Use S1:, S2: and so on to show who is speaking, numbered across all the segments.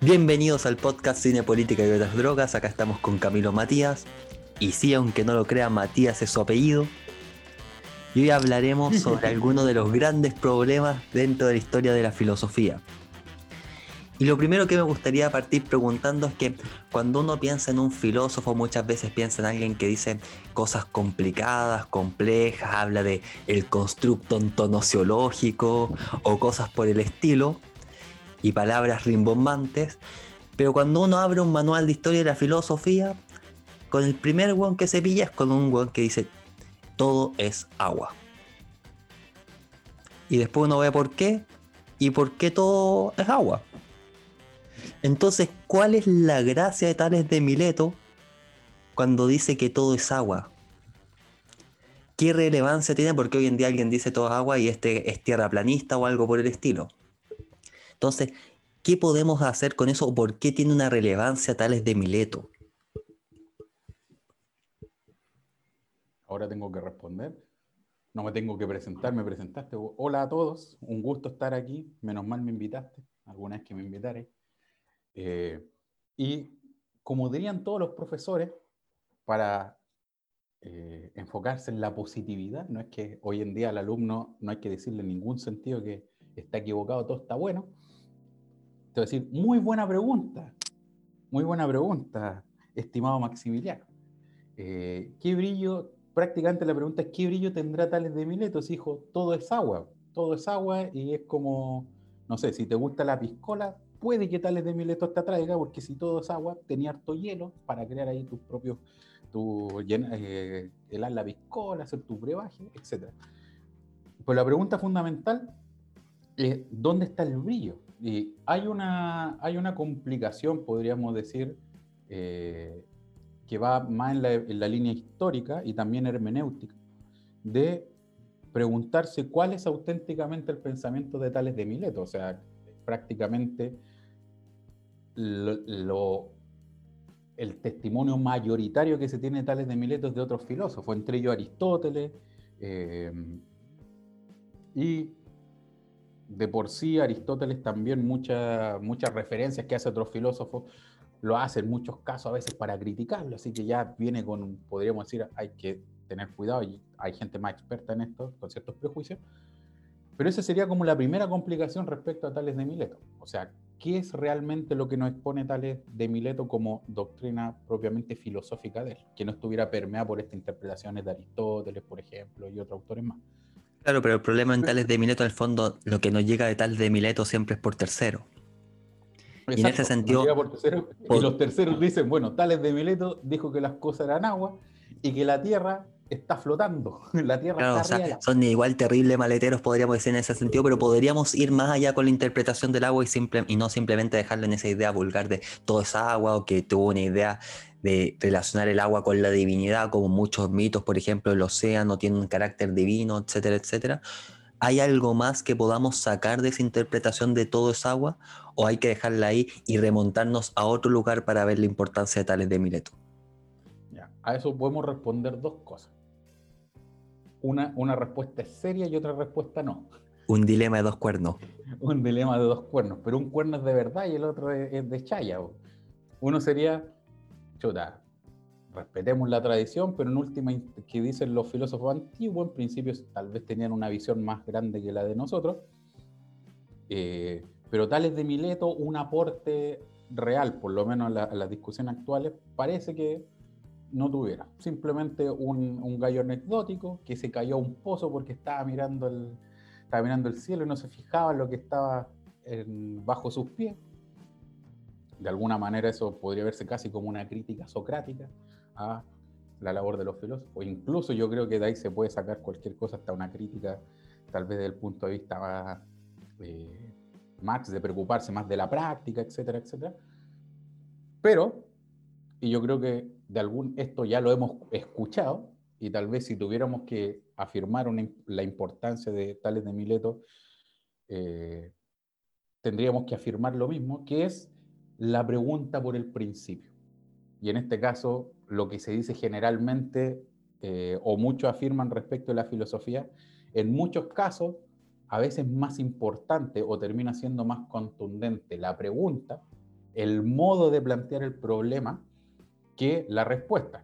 S1: Bienvenidos al podcast Cine, Política y otras drogas. Acá estamos con Camilo Matías. Y sí, aunque no lo crean, Matías es su apellido. Y hoy hablaremos sobre algunos de los grandes problemas dentro de la historia de la filosofía. Y lo primero que me gustaría partir preguntando es que cuando uno piensa en un filósofo, muchas veces piensa en alguien que dice cosas complicadas, complejas, habla de el constructo ontonociológico o cosas por el estilo y palabras rimbombantes. Pero cuando uno abre un manual de historia de la filosofía, con el primer one que se pilla es con un one que dice todo es agua. Y después uno ve por qué y por qué todo es agua. Entonces, ¿cuál es la gracia de Tales de Mileto cuando dice que todo es agua? ¿Qué relevancia tiene? Porque hoy en día alguien dice todo es agua y este es tierra planista o algo por el estilo. Entonces, ¿qué podemos hacer con eso? ¿Por qué tiene una relevancia Tales de Mileto?
S2: Ahora tengo que responder. No me tengo que presentar, me presentaste. Hola a todos, un gusto estar aquí. Menos mal me invitaste, alguna vez que me invitaré. Eh, y como dirían todos los profesores, para eh, enfocarse en la positividad, no es que hoy en día al alumno no hay que decirle en ningún sentido que está equivocado, todo está bueno. Te voy a decir, muy buena pregunta, muy buena pregunta, estimado Maximiliano. Eh, ¿Qué brillo? Prácticamente la pregunta es, ¿qué brillo tendrá Tales de Miletos? Hijo, todo es agua, todo es agua y es como, no sé, si te gusta la piscola, puede que Tales de Mileto te atraiga, porque si todo es agua, tenía harto hielo para crear ahí tus propios, tu, eh, helar la piscola, hacer tu brebaje, etc. Pues la pregunta fundamental es, ¿dónde está el brillo? Y hay una, hay una complicación, podríamos decir, eh, que va más en la, en línea histórica y también hermenéutica, de preguntarse cuál es auténticamente el pensamiento de Tales de Mileto. O sea, prácticamente el testimonio mayoritario que se tiene de Tales de Mileto es de otros filósofos, entre ellos Aristóteles, eh, y de por sí Aristóteles también muchas muchas referencias que hace otros filósofos lo hace en muchos casos a veces para criticarlo, así que ya viene con, podríamos decir, hay que tener cuidado y hay gente más experta en esto, con ciertos prejuicios, pero esa sería como la primera complicación respecto a Tales de Mileto. O sea, ¿qué es realmente lo que nos expone Tales de Mileto como doctrina propiamente filosófica de él? Que no estuviera permeada por estas interpretaciones de Aristóteles, por ejemplo, y otros autores más.
S1: Claro, pero el problema en Tales de Mileto, en el fondo, lo que nos llega de Tales de Mileto siempre es por tercero.
S2: y en ese sentido. y los terceros dicen, bueno, Tales de Mileto dijo que las cosas eran agua y que la tierra está flotando, la Tierra está
S1: Son igual terribles maleteros, podríamos decir en ese sentido, pero podríamos ir más allá con la interpretación del agua y, simple, y no simplemente dejarlo en esa idea vulgar de todo es agua o que tuvo una idea de relacionar el agua con la divinidad, como muchos mitos, por ejemplo, el océano tiene un carácter divino, etcétera, etcétera. ¿Hay algo más que podamos sacar de esa interpretación de todo es agua? ¿O hay que dejarla ahí y remontarnos a otro lugar para ver la importancia de Tales de Mileto?
S2: Ya, a eso podemos responder dos cosas una, una respuesta es seria y otra respuesta no.
S1: Un dilema de dos cuernos.
S2: un dilema de dos cuernos, pero un cuerno es de verdad y el otro es, de chaya. Uno sería, chuta, respetemos la tradición, pero en última, que dicen los filósofos antiguos, en principio tal vez tenían una visión más grande que la de nosotros, eh, pero tales de Mileto, un aporte real, por lo menos a, a las discusiones actuales, parece que no tuviera. Simplemente un, gallo anecdótico que se cayó a un pozo porque estaba mirando el, estaba mirando el cielo y no se fijaba en lo que estaba bajo sus pies. De alguna manera eso podría verse casi como una crítica socrática a la labor de los filósofos. Incluso yo creo que de ahí se puede sacar cualquier cosa, hasta una crítica, tal vez desde el punto de vista más, eh, Marx, de preocuparse más de la práctica, etcétera, etcétera. Pero, y yo creo que de algún, esto ya lo hemos escuchado y tal vez si tuviéramos que afirmar la importancia de Tales de Mileto, eh, tendríamos que afirmar lo mismo, que es la pregunta por el principio. Y en este caso, lo que se dice generalmente, eh, o muchos afirman respecto a la filosofía, en muchos casos, a veces más importante o termina siendo más contundente la pregunta el modo de plantear el problema que la respuesta.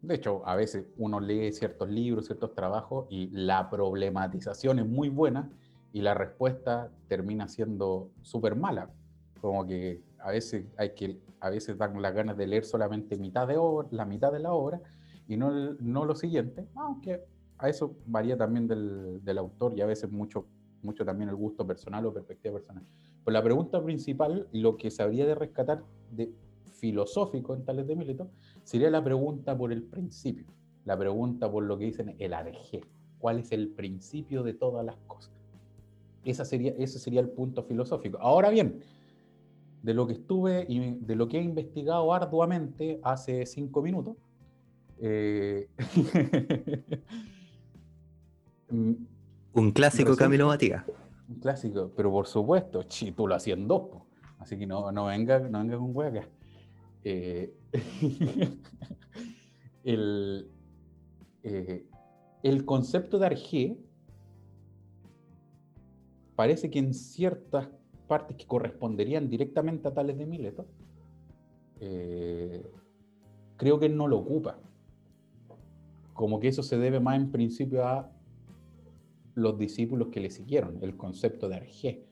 S2: De hecho, a veces uno lee ciertos libros, ciertos trabajos y la problematización es muy buena y la respuesta termina siendo súper mala. Como que a veces hay que, a veces dan las ganas de leer solamente mitad de obra, la mitad de la obra y no, no lo siguiente, aunque a eso varía también del, del, autor y a veces mucho, mucho también el gusto personal o perspectiva personal. Pues la pregunta principal, lo que se habría de rescatar de filosófico en Tales de Mileto, sería la pregunta por el principio, la pregunta por lo que dicen el arjé, cuál es el principio de todas las cosas. Esa sería, ese sería el punto filosófico. Ahora bien, de lo que estuve y de lo que he investigado arduamente hace cinco minutos, eh,
S1: un clásico Camilo Matías.
S2: Un clásico, pero por supuesto, chi, tú lo hacías en dos, así que no, no venga, no venga con hueá eh, el, eh, el concepto de Arjé parece que en ciertas partes que corresponderían directamente a Tales de Mileto, eh, creo que no lo ocupa. Como que eso se debe más en principio a los discípulos que le siguieron, el concepto de Arjé.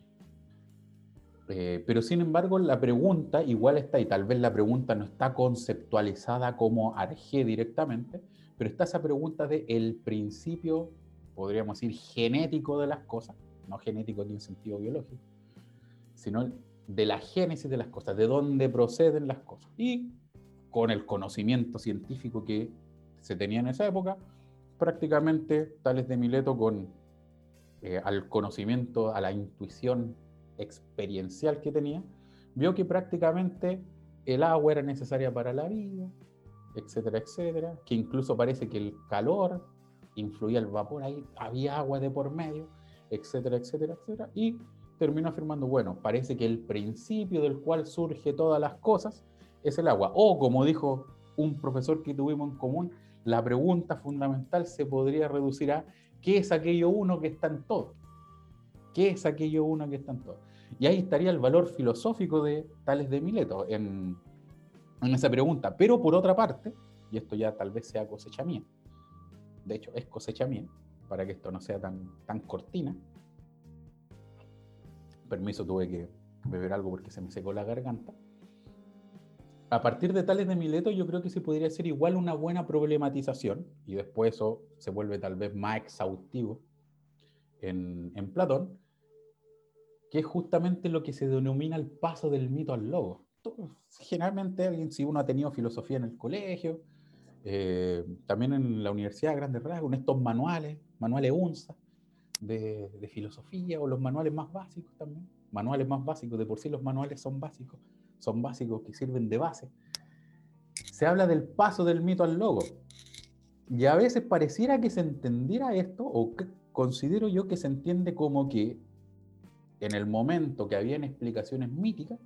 S2: Eh, pero sin embargo, la pregunta igual está, y tal vez la pregunta no está conceptualizada como Arjé directamente, pero está esa pregunta de el principio, podríamos decir, genético de las cosas, no genético en sentido biológico, sino de la génesis de las cosas, de dónde proceden las cosas. Y con el conocimiento científico que se tenía en esa época, prácticamente Tales de Mileto con eh, al conocimiento, a la intuición experiencial que tenía, vio que prácticamente el agua era necesaria para la vida, etcétera, etcétera, que incluso parece que el calor influía el vapor ahí, había agua de por medio, etcétera, etcétera, etcétera, y terminó afirmando, bueno, parece que el principio del cual surge todas las cosas es el agua. O como dijo un profesor que tuvimos en común, la pregunta fundamental se podría reducir a ¿qué es aquello uno que está en todo? ¿Qué es aquello uno que está en todo? Y ahí estaría el valor filosófico de Tales de Mileto en, en esa pregunta. Pero por otra parte, y esto ya tal vez sea cosecha mía, de hecho es cosecha mía, para que esto no sea tan, tan cortina, permiso, tuve que beber algo porque se me secó la garganta. A partir de tales de Mileto, yo creo que se podría hacer igual una buena problematización, y después eso se vuelve tal vez más exhaustivo en, en Platón, que es justamente lo que se denomina el paso del mito al logo. Generalmente, si uno ha tenido filosofía en el colegio, eh, también en la universidad, grandes rasgos, en estos manuales, manuales UNSA, de, filosofía o los manuales más básicos también. Manuales más básicos, de por sí los manuales son básicos, son básicos que sirven de base. Se habla del paso del mito al logo. Y a veces pareciera que se entendiera esto, o considero yo que se entiende como que en el momento que habían explicaciones míticas,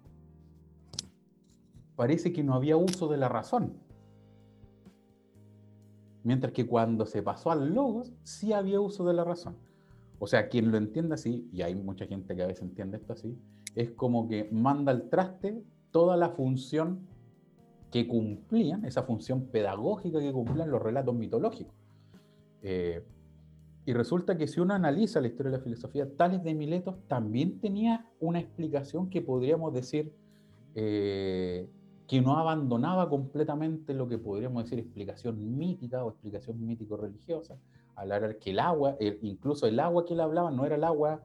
S2: parece que no había uso de la razón. Mientras que cuando se pasó al logos, sí había uso de la razón. O sea, quien lo entienda así, y hay mucha gente que a veces entiende esto así, es como que manda al traste toda la función que cumplían, esa función pedagógica que cumplían los relatos mitológicos. Eh, y resulta que si uno analiza la historia de la filosofía, Tales de Mileto también tenía una explicación que podríamos decir eh, que no abandonaba completamente lo que podríamos decir explicación mítica o explicación mítico-religiosa, hablar que el agua, incluso el agua que él hablaba no era el agua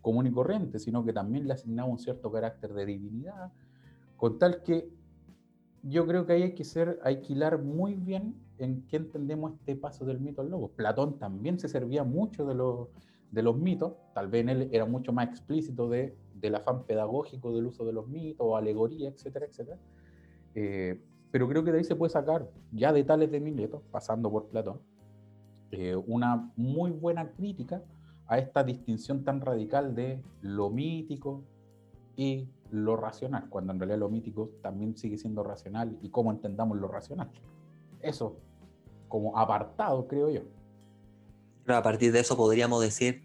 S2: común y corriente, sino que también le asignaba un cierto carácter de divinidad, con tal que yo creo que ahí hay que ser, hay que hilar muy bien en qué entendemos este paso del mito al lobo. Platón también se servía mucho de los, de los mitos, tal vez en él era mucho más explícito de, del afán pedagógico del uso de los mitos, alegoría, etcétera, etcétera. Eh, pero creo que de ahí se puede sacar ya de tales de Mileto, pasando por Platón, eh, una muy buena crítica a esta distinción tan radical de lo mítico y lo racional, cuando en realidad lo mítico también sigue siendo racional y cómo entendamos lo racional. Eso como apartado, creo yo.
S1: a partir de eso podríamos decir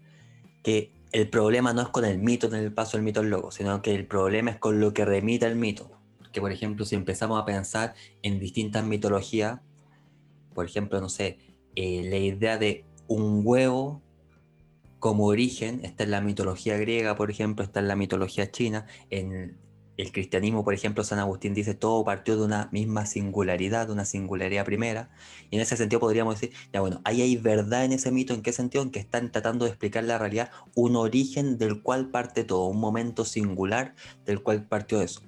S1: que el problema no es con el mito en el paso del mito al logo, sino que el problema es con lo que remite el mito. Que por ejemplo, si empezamos a pensar en distintas mitologías, por ejemplo, no sé, eh, la idea de un huevo como origen, está en la mitología griega, por ejemplo, está en la mitología china, en el cristianismo, por ejemplo, San Agustín dice todo partió de una misma singularidad, de una singularidad primera, y en ese sentido podríamos decir, ya bueno, ahí hay verdad en ese mito, ¿en qué sentido? En que están tratando de explicar la realidad, un origen del cual parte todo, un momento singular del cual partió eso.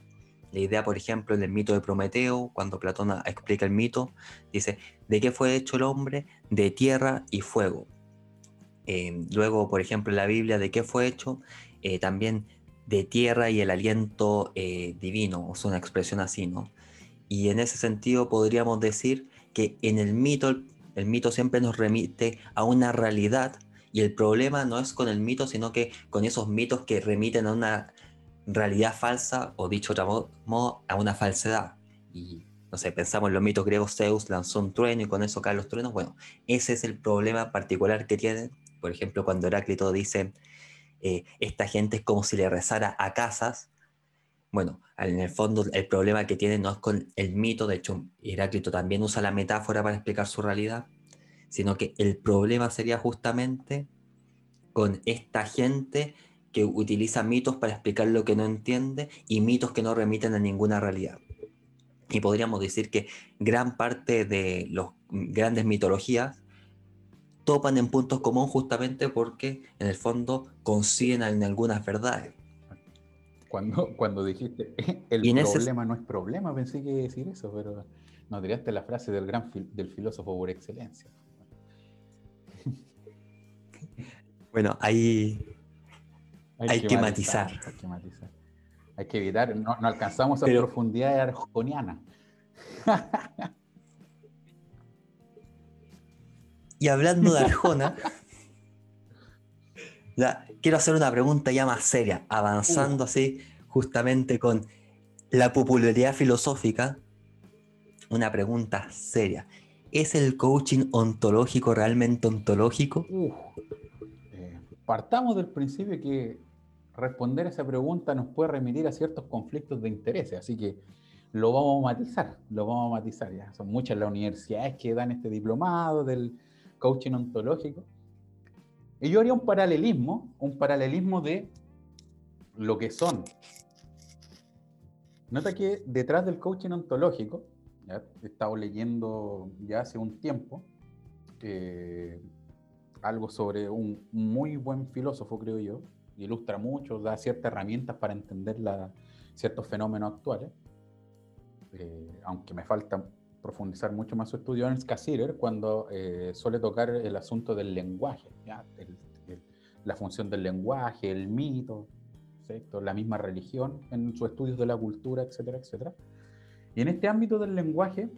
S1: La idea, por ejemplo, en el mito de Prometeo, cuando Platón explica el mito, dice, ¿de qué fue hecho el hombre? De tierra y fuego. Eh, luego, por ejemplo, en la Biblia, ¿de qué fue hecho? Eh, también de tierra y el aliento eh, divino, sea, una expresión así, ¿no? Y en ese sentido podríamos decir que en el mito, el mito siempre nos remite a una realidad y el problema no es con el mito, sino que con esos mitos que remiten a una realidad falsa o dicho de otro modo, a una falsedad. Y no sé, pensamos en los mitos griegos, Zeus lanzó un trueno y con eso caen los truenos. Bueno, ese es el problema particular que tienen. Por ejemplo, cuando Heráclito dice, eh, esta gente es como si le rezara a casas. Bueno, en el fondo el problema que tiene no es con el mito, de hecho Heráclito también usa la metáfora para explicar su realidad, sino que el problema sería justamente con esta gente que utiliza mitos para explicar lo que no entiende y mitos que no remiten a ninguna realidad. Y podríamos decir que gran parte de las grandes mitologías topan en puntos comunes justamente porque en el fondo consiguen en algunas verdades.
S2: Cuando, cuando dijiste el problema no es problema, pensé que decir eso, pero no tiraste la frase del gran del filósofo por excelencia.
S1: Bueno, ahí hay, que, matizar,
S2: Hay que matizar. Hay que evitar, no, alcanzamos a profundidad arjoniana.
S1: Y hablando de Arjona, quiero hacer una pregunta ya más seria, avanzando así justamente con la popularidad filosófica. Una pregunta seria. ¿Es el coaching ontológico realmente ontológico?
S2: Eh, partamos del principio que responder esa pregunta nos puede remitir a ciertos conflictos de intereses, así que lo vamos a matizar, lo vamos a matizar ya. Son muchas las universidades que dan este diplomado del coaching ontológico. Y yo haría un paralelismo, un paralelismo de lo que son. Nota que detrás del coaching ontológico, ya he estado leyendo ya hace un tiempo eh, algo sobre un muy buen filósofo, creo yo, ilustra mucho, da ciertas herramientas para entender la, ciertos fenómenos actuales, eh, aunque me falta profundizar mucho más su estudio en Cassirer cuando eh, suele tocar el asunto del lenguaje, la función del lenguaje, el mito, la misma religión en sus estudios de la cultura, etcétera, etcétera. Y en este ámbito del lenguaje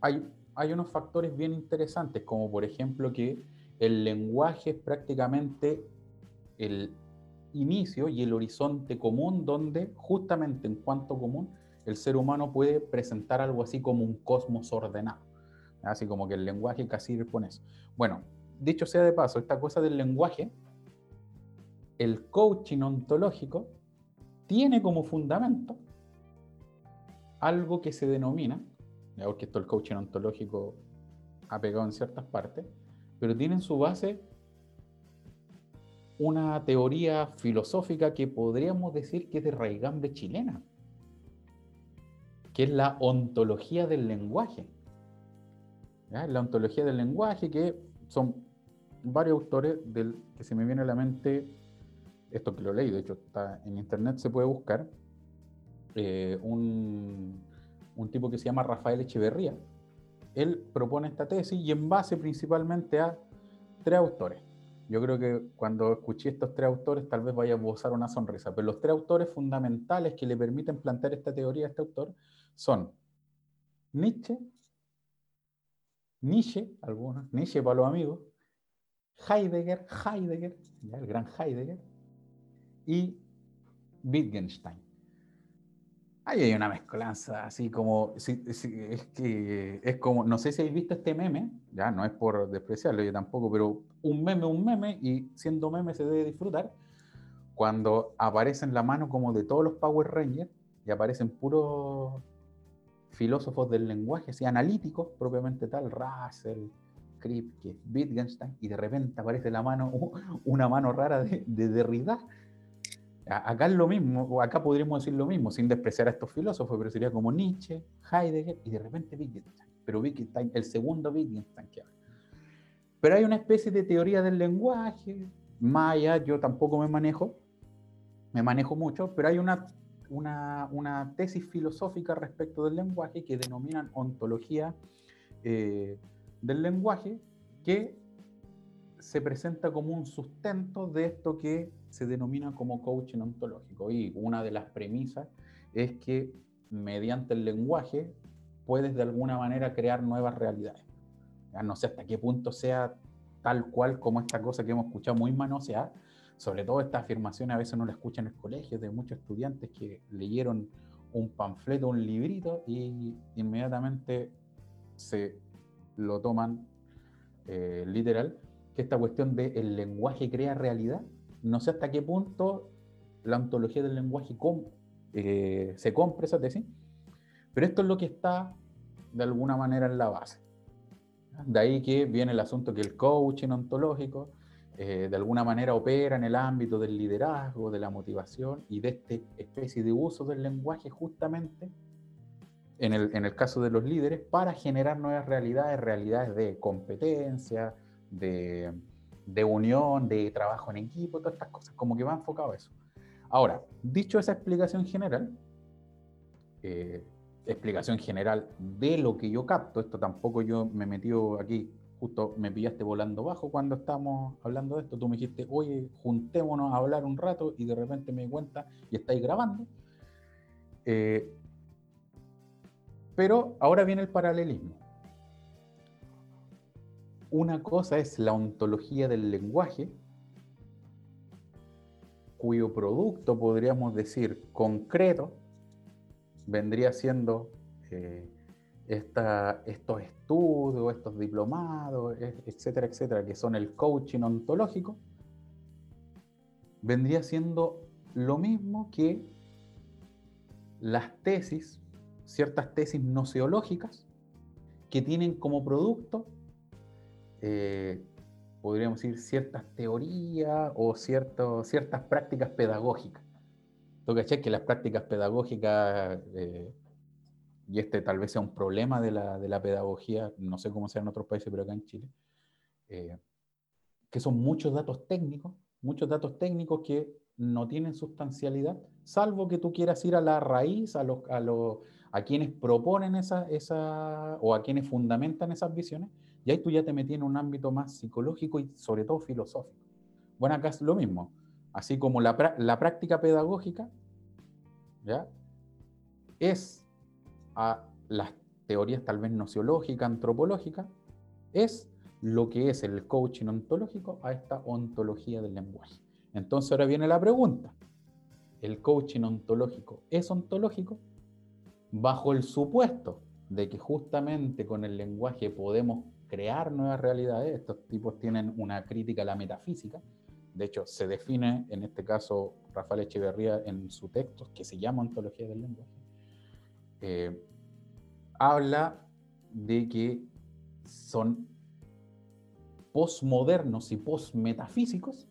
S2: hay, hay unos factores bien interesantes, como por ejemplo que el lenguaje es prácticamente el inicio y el horizonte común donde justamente en cuanto común el ser humano puede presentar algo así como un cosmos ordenado. Así como que el lenguaje casi pone eso. Bueno, dicho sea de paso, esta cosa del lenguaje, el coaching ontológico tiene como fundamento algo que se denomina, porque esto el coaching ontológico ha pegado en ciertas partes, pero tiene en su base una teoría filosófica que podríamos decir que es de raigambre chilena que es la ontología del lenguaje. La ontología del lenguaje, que son varios autores del, que se me viene a la mente, esto que lo leí, de hecho está en internet, se puede buscar, eh, un, un tipo que se llama Rafael Echeverría. Él propone esta tesis y en base principalmente a tres autores. Yo creo que cuando escuché estos tres autores tal vez vaya a usar una sonrisa, pero los tres autores fundamentales que le permiten plantear esta teoría a este autor son Nietzsche, Nietzsche, algunos, Nietzsche para los amigos, Heidegger, Heidegger, el gran Heidegger, y Wittgenstein. Ahí hay una mezcolanza, así como, es que es como, no sé si habéis visto este meme, ya no es por despreciarlo yo tampoco, pero un meme, un meme, y siendo meme se debe disfrutar, cuando aparecen la mano como de todos los Power Rangers y aparecen puros filósofos del lenguaje, así analíticos propiamente tal, Russell, Kripke, Wittgenstein, y de repente aparece la mano, una mano rara de, de Derrida. Acá es lo mismo, acá podríamos decir lo mismo, sin despreciar a estos filósofos, pero sería como Nietzsche, Heidegger y de repente Wittgenstein. Pero Wittgenstein, el segundo Wittgenstein que habla. Pero hay una especie de teoría del lenguaje, Maya, yo tampoco me manejo, me manejo mucho, pero hay una, una, tesis filosófica respecto del lenguaje que denominan ontología eh, del lenguaje, que se presenta como un sustento de esto que se denomina como coaching ontológico. Y una de las premisas es que mediante el lenguaje puedes de alguna manera crear nuevas realidades. Ya no sé hasta qué punto sea tal cual como esta cosa que hemos escuchado muy manoseada, sobre todo esta afirmación a veces no la escuchan en el colegio de muchos estudiantes que leyeron un panfleto, un librito y inmediatamente se lo toman eh, literal, que esta cuestión de el lenguaje crea realidad, no sé hasta qué punto la ontología del lenguaje eh, se compra esa tesis, pero esto es lo que está de alguna manera en la base. De ahí que viene el asunto que el coaching ontológico eh, de alguna manera opera en el ámbito del liderazgo, de la motivación y de esta especie de uso del lenguaje justamente en el, en el caso de los líderes para generar nuevas realidades, realidades de competencia, de, de unión, de trabajo en equipo, todas estas cosas, como que va enfocado a eso. Ahora, dicho esa explicación general, eh, explicación general de lo que yo capto, esto tampoco yo me he metido aquí justo me pillaste volando bajo cuando estábamos hablando de esto. Tú me dijiste, oye, juntémonos a hablar un rato y de repente me di cuenta y estáis grabando. Eh, pero ahora viene el paralelismo. Una cosa es la ontología del lenguaje, cuyo producto, podríamos decir, concreto, vendría siendo eh, estos estudios, estos diplomados, etcétera, etcétera, que son el coaching ontológico, vendría siendo lo mismo que las tesis, ciertas tesis noceológicas, que tienen como producto, eh, podríamos decir, ciertas teorías o ciertas prácticas pedagógicas. ¿Tú caché que las prácticas pedagógicas eh, y este tal vez sea un problema de la, de la pedagogía, no sé cómo sea en otros países, pero acá en Chile, eh, que son muchos datos técnicos, muchos datos técnicos que no tienen sustancialidad, salvo que tú quieras ir a la raíz, a, los, a, los, a quienes proponen esa, esa, o a quienes fundamentan esas visiones, y ahí tú ya te metí en un ámbito más psicológico y sobre todo filosófico. Bueno, acá es lo mismo, así como la, la práctica pedagógica, ¿ya? Es a las teorías tal vez nociológicas, antropológicas, es lo que es el coaching ontológico a esta ontología del lenguaje. Entonces ahora viene la pregunta. ¿El coaching ontológico es ontológico? Bajo el supuesto de que justamente con el lenguaje podemos crear nuevas realidades, estos tipos tienen una crítica a la metafísica, de hecho se define en este caso Rafael Echeverría en su texto que se llama Ontología del lenguaje, eh, habla de que son posmodernos y posmetafísicos,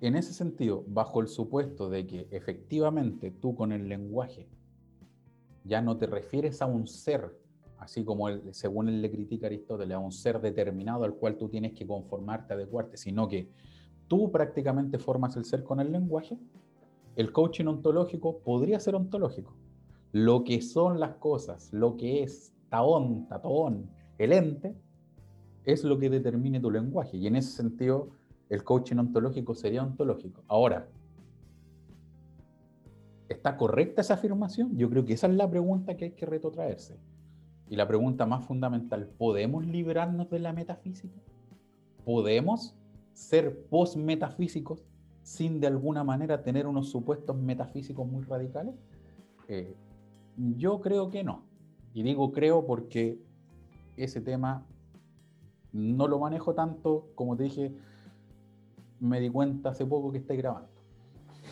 S2: en ese sentido, bajo el supuesto de que efectivamente tú con el lenguaje ya no te refieres a un ser, así como según él le critica Aristóteles, a un ser determinado al cual tú tienes que conformarte, adecuarte, sino que tú prácticamente formas el ser con el lenguaje, el coaching ontológico podría ser ontológico lo que son las cosas, lo que es taón, tatón, el ente, es lo que determine tu lenguaje. Y en ese sentido, el coaching ontológico sería ontológico. Ahora, ¿está correcta esa afirmación? Yo creo que esa es la pregunta que hay que retrotraerse. Y la pregunta más fundamental, ¿podemos librarnos de la metafísica? ¿Podemos ser post-metafísicos sin de alguna manera tener unos supuestos metafísicos muy radicales? Eh, yo creo que no. Y digo creo porque ese tema no lo manejo tanto, como te dije, me di cuenta hace poco que estáis grabando.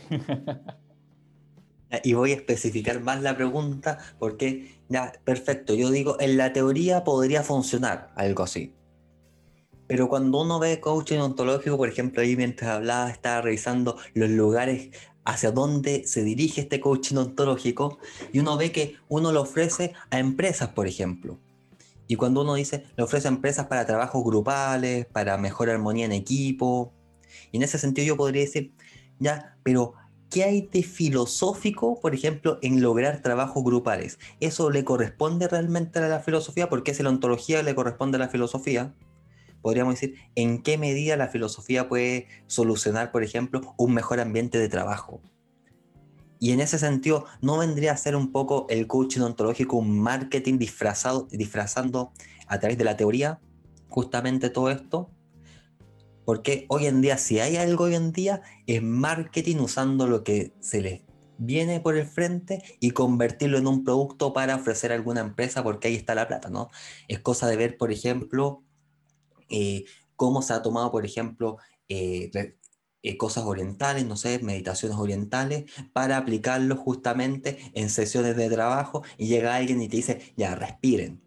S1: Y voy a especificar más la pregunta porque, perfecto, yo digo, en la teoría podría funcionar algo así. Pero cuando uno ve coaching ontológico, por ejemplo, ahí mientras hablaba, estaba revisando los lugares hacia dónde se dirige este coaching ontológico y uno ve que uno lo ofrece a empresas, por ejemplo. Y cuando uno dice, le ofrece a empresas para trabajos grupales, para mejor armonía en equipo. Y en ese sentido yo podría decir, ya, pero ¿qué hay de filosófico, por ejemplo, en lograr trabajos grupales? ¿Eso le corresponde realmente a la filosofía? Porque si la ontología le corresponde a la filosofía, podríamos decir, ¿en qué medida la filosofía puede solucionar, por ejemplo, un mejor ambiente de trabajo? Y en ese sentido, ¿no vendría a ser un poco el coaching ontológico un marketing disfrazado, disfrazando a través de la teoría justamente todo esto? Porque hoy en día, si hay algo hoy en día, es marketing usando lo que se les viene por el frente y convertirlo en un producto para ofrecer a alguna empresa porque ahí está la plata, ¿no? Es cosa de ver, por ejemplo, eh, cómo se ha tomado, por ejemplo, eh, eh, cosas orientales, no sé, meditaciones orientales, para aplicarlo justamente en sesiones de trabajo y llega alguien y te dice, ya, respiren.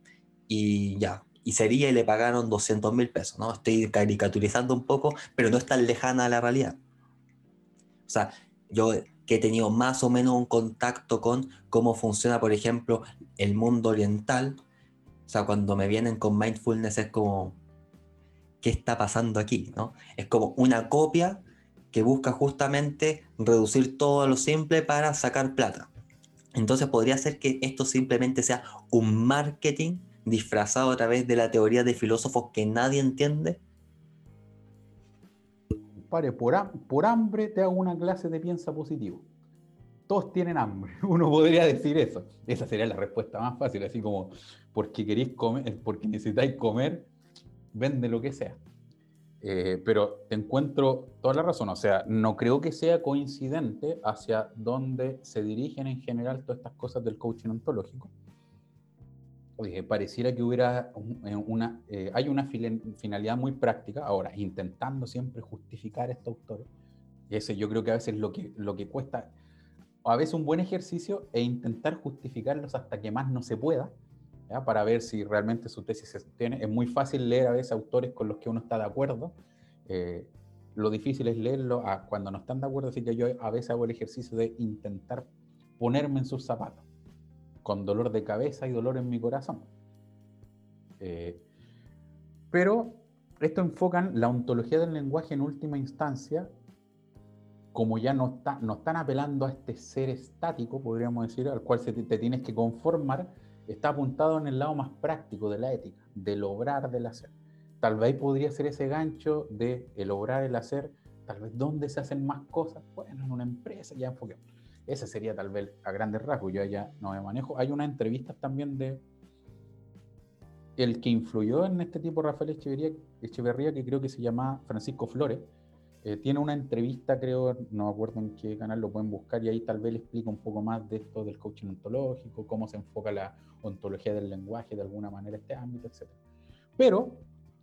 S1: Y ya, y sería y le pagaron 200 mil pesos, ¿no? Estoy caricaturizando un poco, pero no es tan lejana a la realidad. O sea, yo que he tenido más o menos un contacto con cómo funciona, por ejemplo, el mundo oriental, o sea, cuando me vienen con mindfulness es como, ¿qué está pasando aquí? ¿no? Es como una copia que busca justamente reducir todo a lo simple para sacar plata. Entonces podría ser que esto simplemente sea un marketing disfrazado a través de la teoría de filósofos que nadie entiende?
S2: Pare, por, por hambre te hago una clase de piensa positivo. Todos tienen hambre. Uno podría decir eso. Esa sería la respuesta más fácil, así como porque queréis comer, porque necesitáis comer, vende lo que sea. Eh, pero te encuentro toda la razón, o sea, no creo que sea coincidente hacia dónde se dirigen en general todas estas cosas del coaching ontológico oye, pareciera que hubiera eh, una, eh, hay una finalidad muy práctica, ahora, intentando siempre justificar a estos autores, ese yo creo que a veces lo que, lo que cuesta, a veces un buen ejercicio es intentar justificarlos hasta que más no se pueda, para ver si realmente su tesis se sostiene. Es muy fácil leer a veces autores con los que uno está de acuerdo, eh, lo difícil es leerlo a cuando no están de acuerdo, así que yo a veces hago el ejercicio de intentar ponerme en sus zapatos con dolor de cabeza y dolor en mi corazón. Eh, pero esto enfocan la ontología del lenguaje en última instancia, como ya no, está, no están apelando a este ser estático, podríamos decir, al cual te, te tienes que conformar, está apuntado en el lado más práctico de la ética, del obrar, del hacer. Tal vez podría ser ese gancho de el obrar, el hacer, tal vez dónde se hacen más cosas, bueno, en una empresa, ya enfoquemos. Ese sería tal vez a grandes rasgos, yo ya no me manejo. Hay una entrevista también de el que influyó en este tipo, Rafael Echeverría, Echeverría que creo que se llama Francisco Flores. Eh, tiene una entrevista, creo, no me acuerdo en qué canal lo pueden buscar, y ahí tal vez le explica un poco más de esto del coaching ontológico, cómo se enfoca la ontología del lenguaje de alguna manera este ámbito, etc. Pero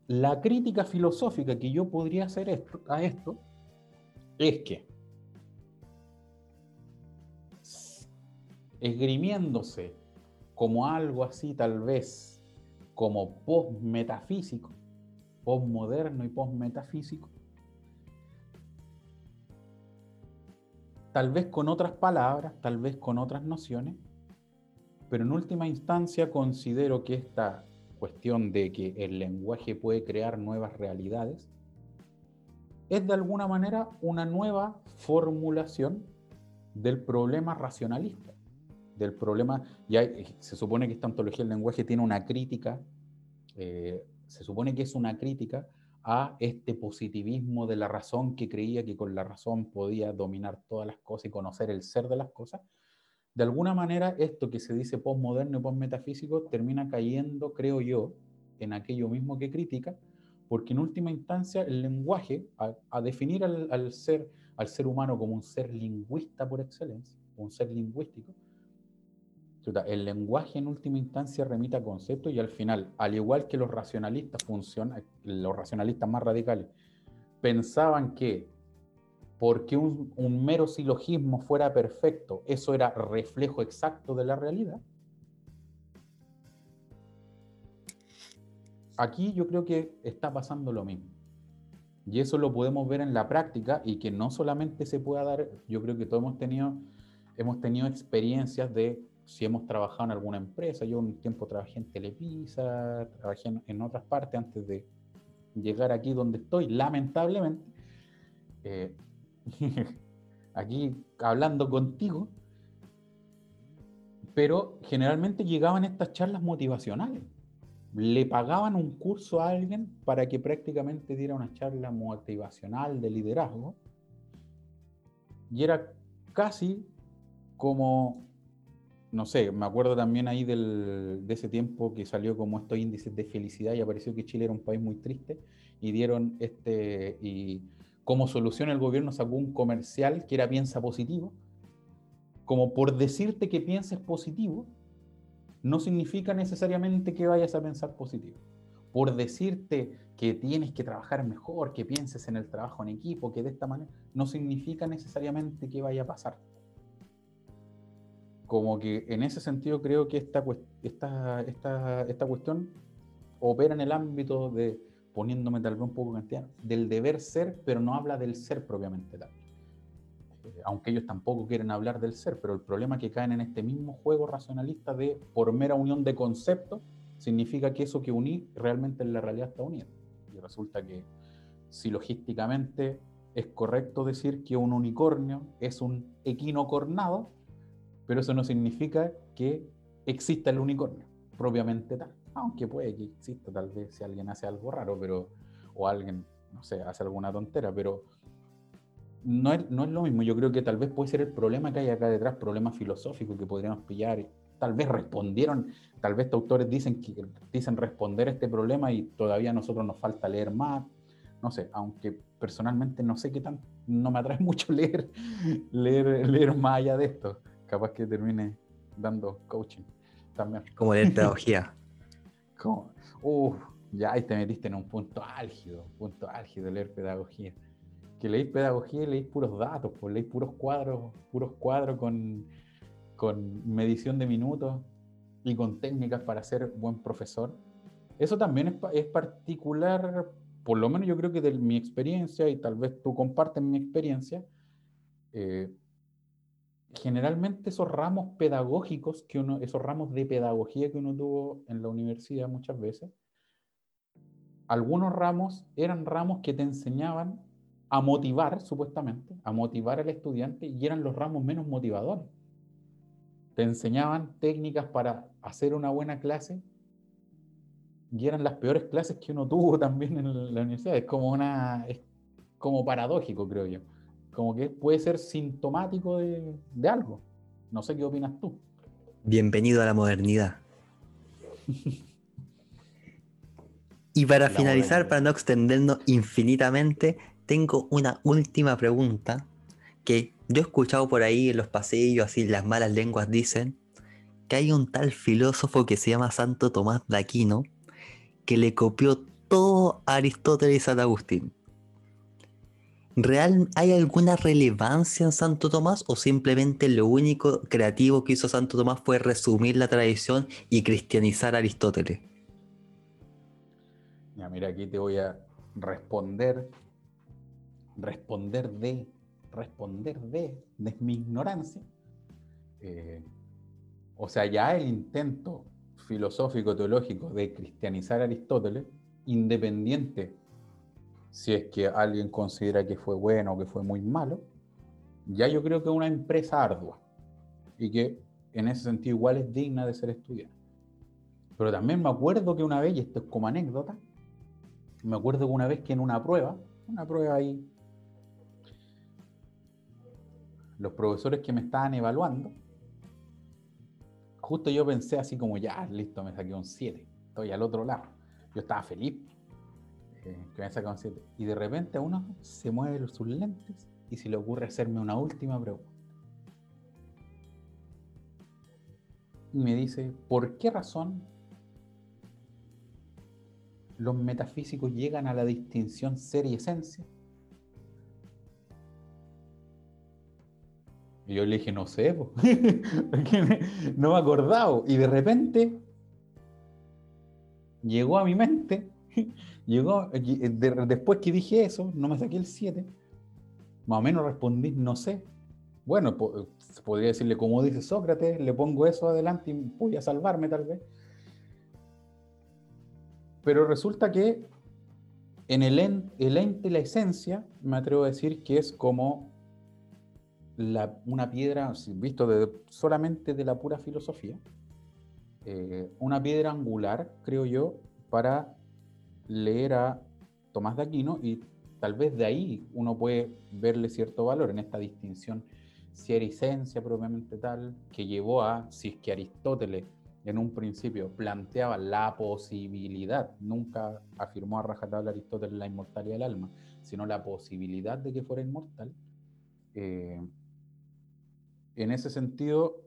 S2: la crítica filosófica que yo podría hacer a esto es que esgrimiéndose como algo así tal vez como post-metafísico, post-moderno y post-metafísico, tal vez con otras palabras, tal vez con otras nociones, pero en última instancia considero que esta cuestión de que el lenguaje puede crear nuevas realidades es de alguna manera una nueva formulación del problema racionalista del problema, ya se supone que esta ontología del lenguaje tiene una crítica, eh, se supone que es una crítica a este positivismo de la razón que creía que con la razón podía dominar todas las cosas y conocer el ser de las cosas. De alguna manera, esto que se dice postmoderno y postmetafísico termina cayendo, creo yo, en aquello mismo que critica, porque en última instancia el lenguaje, a, definir al, al, ser, al ser humano como un ser lingüista por excelencia, un ser lingüístico, el lenguaje en última instancia remite a conceptos y al final, al igual que los racionalistas funcionan, los racionalistas más radicales pensaban que porque un, un mero silogismo fuera perfecto, eso era reflejo exacto de la realidad. Aquí yo creo que está pasando lo mismo. Y eso lo podemos ver en la práctica y que no solamente se pueda dar, yo creo que todos hemos tenido, hemos tenido experiencias de si hemos trabajado en alguna empresa, yo un tiempo trabajé en Telepisa, trabajé en, otras partes antes de llegar aquí donde estoy, lamentablemente, eh, aquí hablando contigo, pero generalmente llegaban estas charlas motivacionales le pagaban un curso a alguien para que prácticamente diera una charla motivacional de liderazgo. Y era casi como, no sé, me acuerdo también ahí del, de ese tiempo que salió como estos índices de felicidad y apareció que Chile era un país muy triste y dieron este, y como solución el gobierno sacó un comercial que era piensa positivo, como por decirte que pienses positivo, no significa necesariamente que vayas a pensar positivo. Por decirte que tienes que trabajar mejor, que pienses en el trabajo en equipo, que de esta manera, no significa necesariamente que vaya a pasar. Como que en ese sentido creo que esta, esta, esta, esta cuestión opera en el ámbito de, poniéndome tal vez un poco cantidad, del deber ser, pero no habla del ser propiamente tal aunque ellos tampoco quieren hablar del ser, pero el problema es que caen en este mismo juego racionalista de por mera unión de conceptos, significa que eso que uní realmente en la realidad está unido. Y resulta que si logísticamente es correcto decir que un unicornio es un equinocornado, pero eso no significa que exista el unicornio propiamente tal. Aunque puede que exista tal vez si alguien hace algo raro, pero o alguien, no sé, hace alguna tontera, pero no es, no es lo mismo. Yo creo que tal vez puede ser el problema que hay acá detrás, problema filosófico que podríamos pillar. Tal vez respondieron, tal vez estos autores dicen, que, dicen responder a este problema y todavía a nosotros nos falta leer más. No sé, aunque personalmente no sé qué tan, no me atrae mucho leer, leer, leer más allá de esto. Capaz que termine dando coaching también.
S1: Como leer pedagogía.
S2: Como, uh, ya ahí te metiste en un punto álgido, punto álgido leer pedagogía que leéis pedagogía y leéis puros datos, pues leéis puros cuadros, puros cuadros con, con medición de minutos y con técnicas para ser buen profesor. Eso también es, es, particular, por lo menos yo creo que de mi experiencia, y tal vez tú compartes mi experiencia, eh, generalmente esos ramos pedagógicos, que uno, esos ramos de pedagogía que uno tuvo en la universidad muchas veces, algunos ramos eran ramos que te enseñaban a motivar, supuestamente, a motivar al estudiante y eran los ramos menos motivadores. Te enseñaban técnicas para hacer una buena clase y eran las peores clases que uno tuvo también en la universidad. Es como una, es como paradójico, creo yo. Como que puede ser sintomático de, de algo. No sé qué opinas tú.
S1: Bienvenido a la modernidad. y para finalizar, para no extendernos infinitamente, tengo una última pregunta que yo he escuchado por ahí en los pasillos, así las malas lenguas dicen que hay un tal filósofo que se llama Santo Tomás de Aquino que le copió todo a Aristóteles y San Agustín. ¿Real, ¿Hay alguna relevancia en Santo Tomás o simplemente lo único creativo que hizo Santo Tomás fue resumir la tradición y cristianizar a Aristóteles?
S2: Ya, mira, aquí te voy a responder responder de, responder de, de mi ignorancia. Eh, o sea, ya el intento filosófico teológico de cristianizar a Aristóteles, independiente si es que alguien considera que fue bueno o que fue muy malo, ya yo creo que es una empresa ardua y que en ese sentido igual es digna de ser estudiada. Pero también me acuerdo que una vez, y esto es como anécdota, me acuerdo que una vez que en una prueba, una prueba ahí los profesores que me estaban evaluando, justo yo pensé así como, ya, listo, me saqué un 7, estoy al otro lado. Yo estaba feliz que, que me saca un 7. Y de repente uno se mueve sus lentes y se le ocurre hacerme una última pregunta. Y me dice, ¿por qué razón los metafísicos llegan a la distinción ser y esencia? Y yo le dije, no sé, no me acordaba. Y de repente llegó a mi mente llegó, después que dije eso, no me saqué el 7, más o menos respondí, no sé. Bueno, podría decirle, como dice Sócrates, le pongo eso adelante y voy a salvarme tal vez. Pero resulta que en el, el ente, la esencia, me atrevo a decir que es como una piedra, visto solamente de la pura filosofía, eh, una piedra angular, creo yo, para leer Tomás de Aquino y tal vez de ahí uno puede verle cierto valor en esta distinción esencia propiamente tal, que llevó a, si es que Aristóteles en un principio planteaba la posibilidad, nunca afirmó a rajatabla Aristóteles la inmortalidad del alma, sino la posibilidad de que fuera inmortal. Eh, en ese sentido,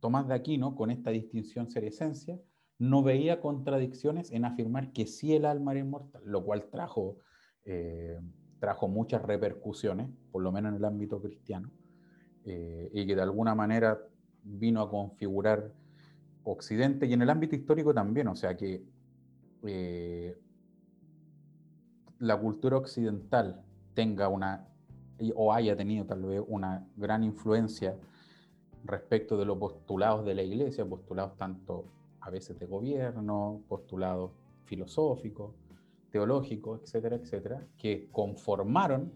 S2: Tomás de Aquino, con esta distinción ser-esencia, no veía contradicciones en afirmar que sí el alma era inmortal, lo cual trajo, eh, trajo muchas repercusiones, por lo menos en el ámbito cristiano, eh, y que de alguna manera vino a configurar Occidente y en el ámbito histórico también, o sea que eh, la cultura occidental tenga una, o haya tenido tal vez una gran influencia respecto de los postulados de la iglesia, postulados tanto a veces de gobierno, postulados filosóficos, teológicos, etcétera, etcétera, que conformaron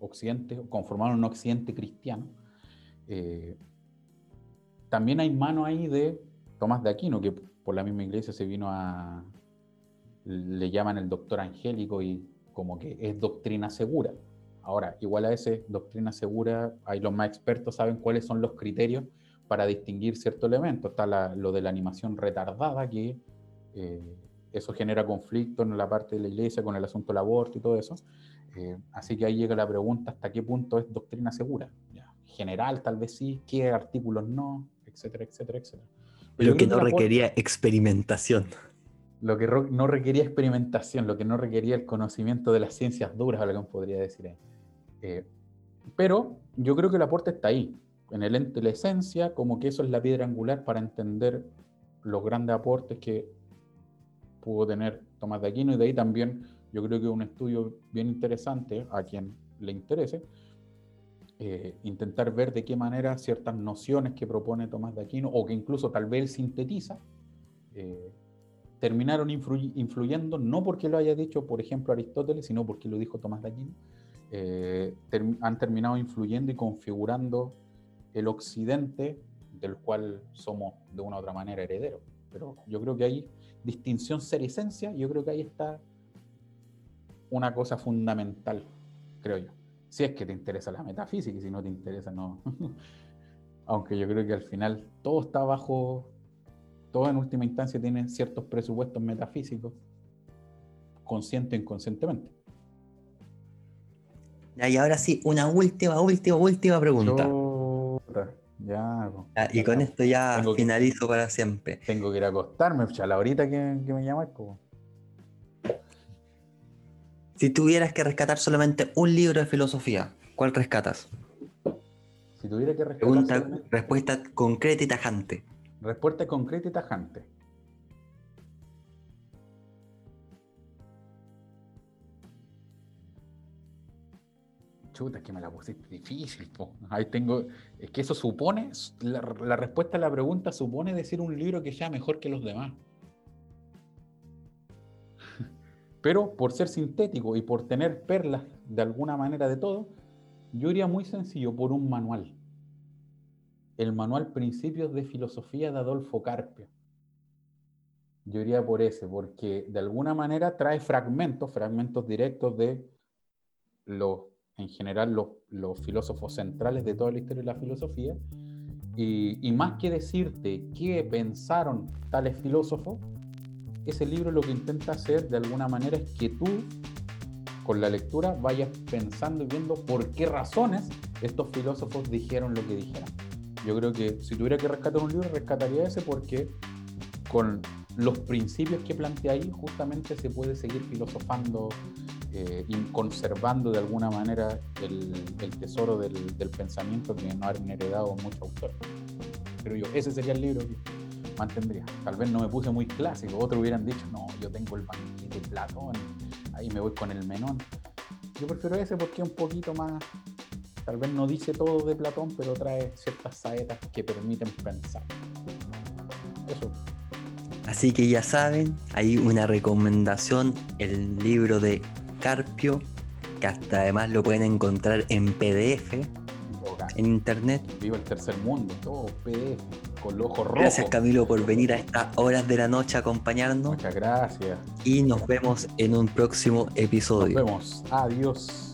S2: Occidente, conformaron un Occidente cristiano. Eh, también hay mano ahí de Tomás de Aquino, que por la misma iglesia se vino a, le llaman el doctor angélico y como que es doctrina segura. Ahora, igual a ese doctrina segura, hay los más expertos saben cuáles son los criterios para distinguir ciertos elementos. Está lo de la animación retardada, que eh, eso genera conflicto en la parte de la iglesia con el asunto del aborto y todo eso. Eh, así que ahí llega la pregunta, ¿hasta qué punto es doctrina segura? General tal vez sí, qué artículos no, etcétera, etcétera, etcétera.
S1: Lo que no requería experimentación.
S2: Lo que no requería experimentación, lo que no requería el conocimiento de las ciencias duras, que podría decir. Eh, pero yo creo que el aporte está ahí, en el ente, la esencia, como que eso es la piedra angular para entender los grandes aportes que pudo tener Tomás de Aquino, y de ahí también yo creo que un estudio bien interesante a quien le interese, eh, intentar ver de qué manera ciertas nociones que propone Tomás de Aquino, o que incluso tal vez sintetiza, eh, terminaron influyendo, no porque lo haya dicho, por ejemplo, Aristóteles, sino porque lo dijo Tomás de Aquino, eh, han terminado influyendo y configurando el occidente del cual somos de una u otra manera herederos. Pero yo creo que hay distinción ser-esencia, yo creo que ahí está una cosa fundamental, creo yo. Si es que te interesa la metafísica y si no te interesa, no. Aunque yo creo que al final todo está bajo, todo en última instancia tiene ciertos presupuestos metafísicos, consciente o inconscientemente.
S1: Y ahora sí, una última, última, última pregunta.
S2: Ya,
S1: y con esto ya finalizo para siempre.
S2: Tengo que ir a acostarme, a la horita que, que me llamáis.
S1: Si tuvieras que rescatar solamente un libro de filosofía, ¿cuál rescatas?
S2: Si tuviera que
S1: rescatar. respuesta concreta y tajante.
S2: Respuesta concreta y tajante. Chuta, que me la pusiste difícil. Ahí tengo. Es que eso supone. La, la respuesta a la pregunta supone decir un libro que sea mejor que los demás. Pero por ser sintético y por tener perlas de alguna manera de todo, yo iría muy sencillo por un manual. El manual Principios de Filosofía de Adolfo Carpio. Yo iría por ese, porque de alguna manera trae fragmentos, fragmentos directos de los, en general, los, filósofos centrales de toda la historia de la filosofía. Y, más que decirte qué pensaron tales filósofos, ese libro lo que intenta hacer de alguna manera es que tú, con la lectura, vayas pensando y viendo por qué razones estos filósofos dijeron lo que dijeron. Yo creo que si tuviera que rescatar un libro, rescataría ese porque con los principios que plantea ahí, justamente se puede seguir filosofando eh, conservando de alguna manera el, el tesoro del, del, pensamiento que no han heredado muchos autores. Pero yo, ese sería el libro que mantendría. Tal vez no me puse muy clásico, otros hubieran dicho, no, yo tengo el banquete de Platón, ahí me voy con el menón. Yo prefiero ese porque es un poquito más, tal vez no dice todo de Platón, pero trae ciertas saetas que permiten pensar. Eso.
S1: Así que ya saben, hay una recomendación, el libro de Carpio, que hasta además lo pueden encontrar en PDF en internet.
S2: Viva el tercer mundo, todo PDF, con los ojos rojos.
S1: Gracias Camilo por venir a estas horas de la noche a acompañarnos.
S2: Muchas gracias.
S1: Y nos vemos en un próximo episodio.
S2: Nos vemos. Adiós.